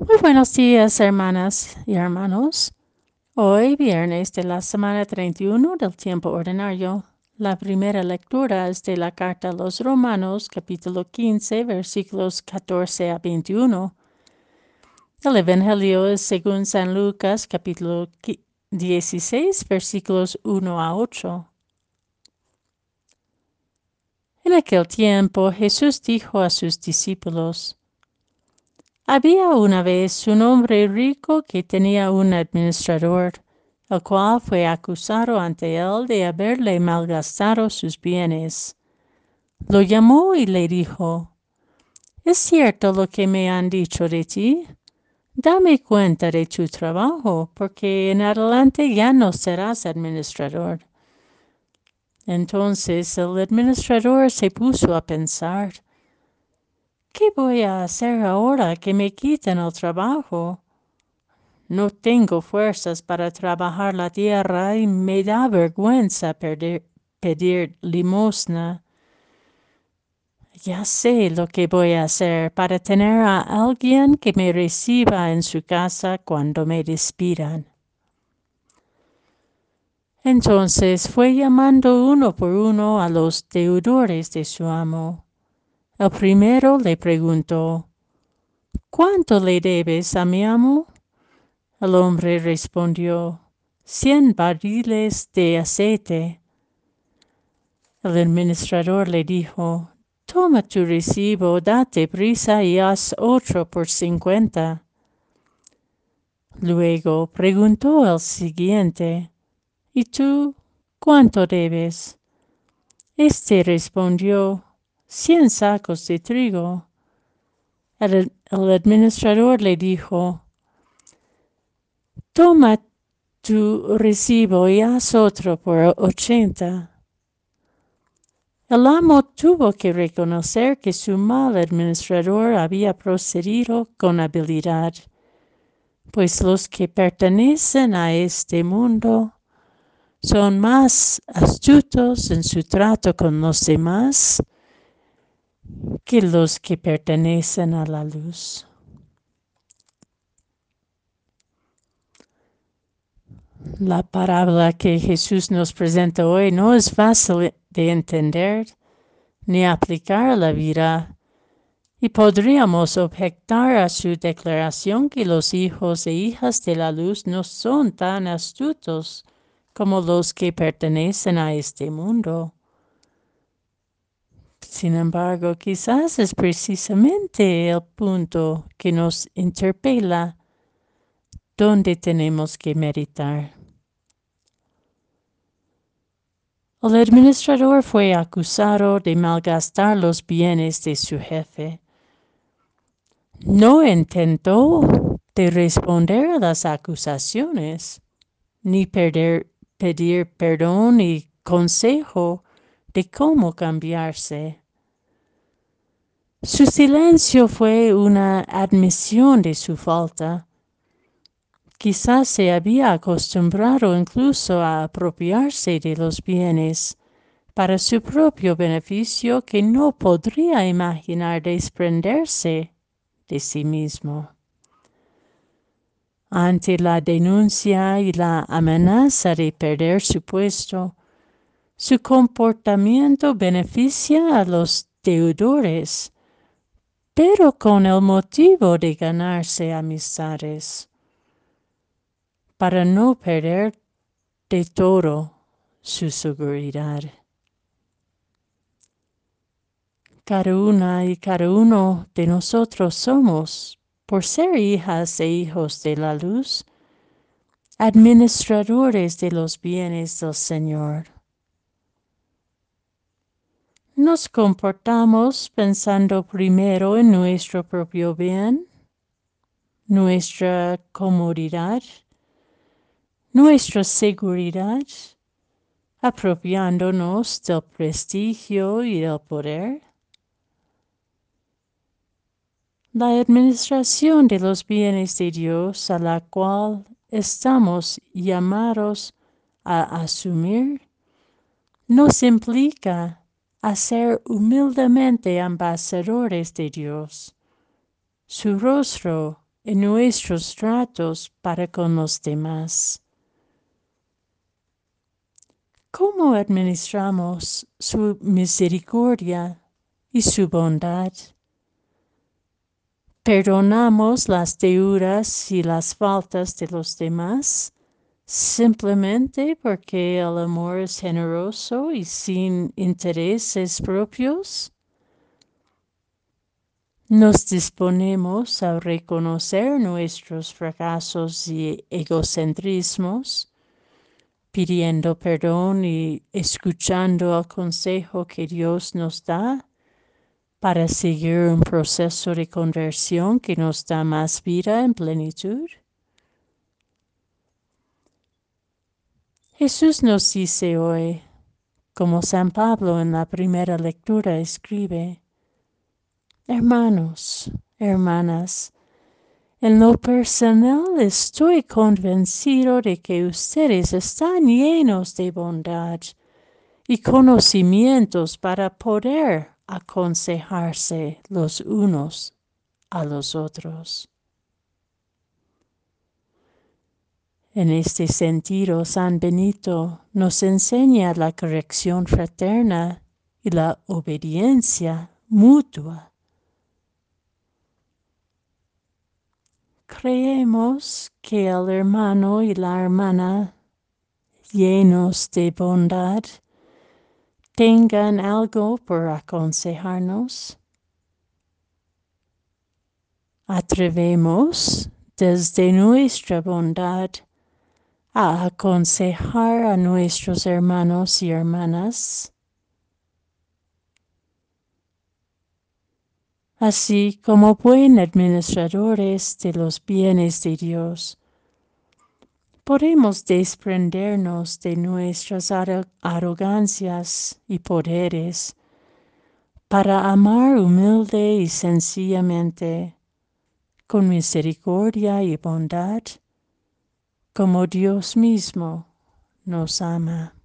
Muy buenos días, hermanas y hermanos. Hoy, viernes de la semana 31 del tiempo ordinario, la primera lectura es de la carta a los Romanos, capítulo 15, versículos 14 a 21. El Evangelio es según San Lucas, capítulo 16, versículos 1 a 8. En aquel tiempo Jesús dijo a sus discípulos, había una vez un hombre rico que tenía un administrador, el cual fue acusado ante él de haberle malgastado sus bienes. Lo llamó y le dijo, ¿Es cierto lo que me han dicho de ti? Dame cuenta de tu trabajo, porque en adelante ya no serás administrador. Entonces el administrador se puso a pensar, ¿Qué voy a hacer ahora que me quiten el trabajo? No tengo fuerzas para trabajar la tierra y me da vergüenza pedir limosna. Ya sé lo que voy a hacer para tener a alguien que me reciba en su casa cuando me despidan. Entonces fue llamando uno por uno a los deudores de su amo el primero le preguntó, ¿Cuánto le debes a mi amo? El hombre respondió, cien barriles de aceite. El administrador le dijo, Toma tu recibo, date prisa y haz otro por cincuenta. Luego preguntó el siguiente, ¿Y tú cuánto debes? Este respondió, cien sacos de trigo. El, administrador le dijo, toma tu recibo y haz otro por ochenta. El amo tuvo que reconocer que su mal administrador había procedido con habilidad, pues los que pertenecen a este mundo son más astutos en su trato con los demás que los que pertenecen a la luz. La parábola que Jesús nos presenta hoy no es fácil de entender ni aplicar a la vida y podríamos objetar a su declaración que los hijos e hijas de la luz no son tan astutos como los que pertenecen a este mundo. Sin embargo, quizás es precisamente el punto que nos interpela donde tenemos que meditar. El administrador fue acusado de malgastar los bienes de su jefe. No intentó de responder a las acusaciones, ni pedir perdón y consejo de cómo cambiarse. Su silencio fue una admisión de su falta. Quizás se había acostumbrado incluso a apropiarse de los bienes para su propio beneficio que no podría imaginar desprenderse de sí mismo. Ante la denuncia y la amenaza de perder su puesto, su comportamiento beneficia a los deudores pero con el motivo de ganarse amistades, para no perder de todo su seguridad. Cada una y cada uno de nosotros somos, por ser hijas e hijos de la luz, administradores de los bienes del Señor nos comportamos pensando primero en nuestro propio bien, nuestra comodidad, nuestra seguridad, apropiándonos del prestigio y del poder. La administración de los bienes de Dios a la cual estamos llamados a asumir nos implica a ser humildemente ambasadores de Dios, su rostro en nuestros tratos para con los demás. ¿Cómo administramos su misericordia y su bondad? ¿Perdonamos las deudas y las faltas de los demás simplemente porque el amor es generoso y sin intereses propios? Nos disponemos a reconocer nuestros fracasos y egocentrismos, pidiendo perdón y escuchando el consejo que Dios nos da para seguir un proceso de conversión que nos da más vida en plenitud. Jesús nos dice hoy, como San Pablo en la primera lectura escribe, Hermanos, hermanas, en lo personal estoy convencido de que ustedes están llenos de bondad y conocimientos para poder aconsejarse los unos a los otros. En este sentido, San Benito nos enseña la corrección fraterna y la obediencia mutua Creemos que el hermano y la hermana, llenos de bondad, tengan algo por aconsejarnos. Atrevemos desde nuestra bondad a aconsejar a nuestros hermanos y hermanas así como buen administradores de los bienes de Dios. Podemos desprendernos de nuestras arrogancias y poderes para amar humilde y sencillamente, con misericordia y bondad, como Dios mismo nos ama.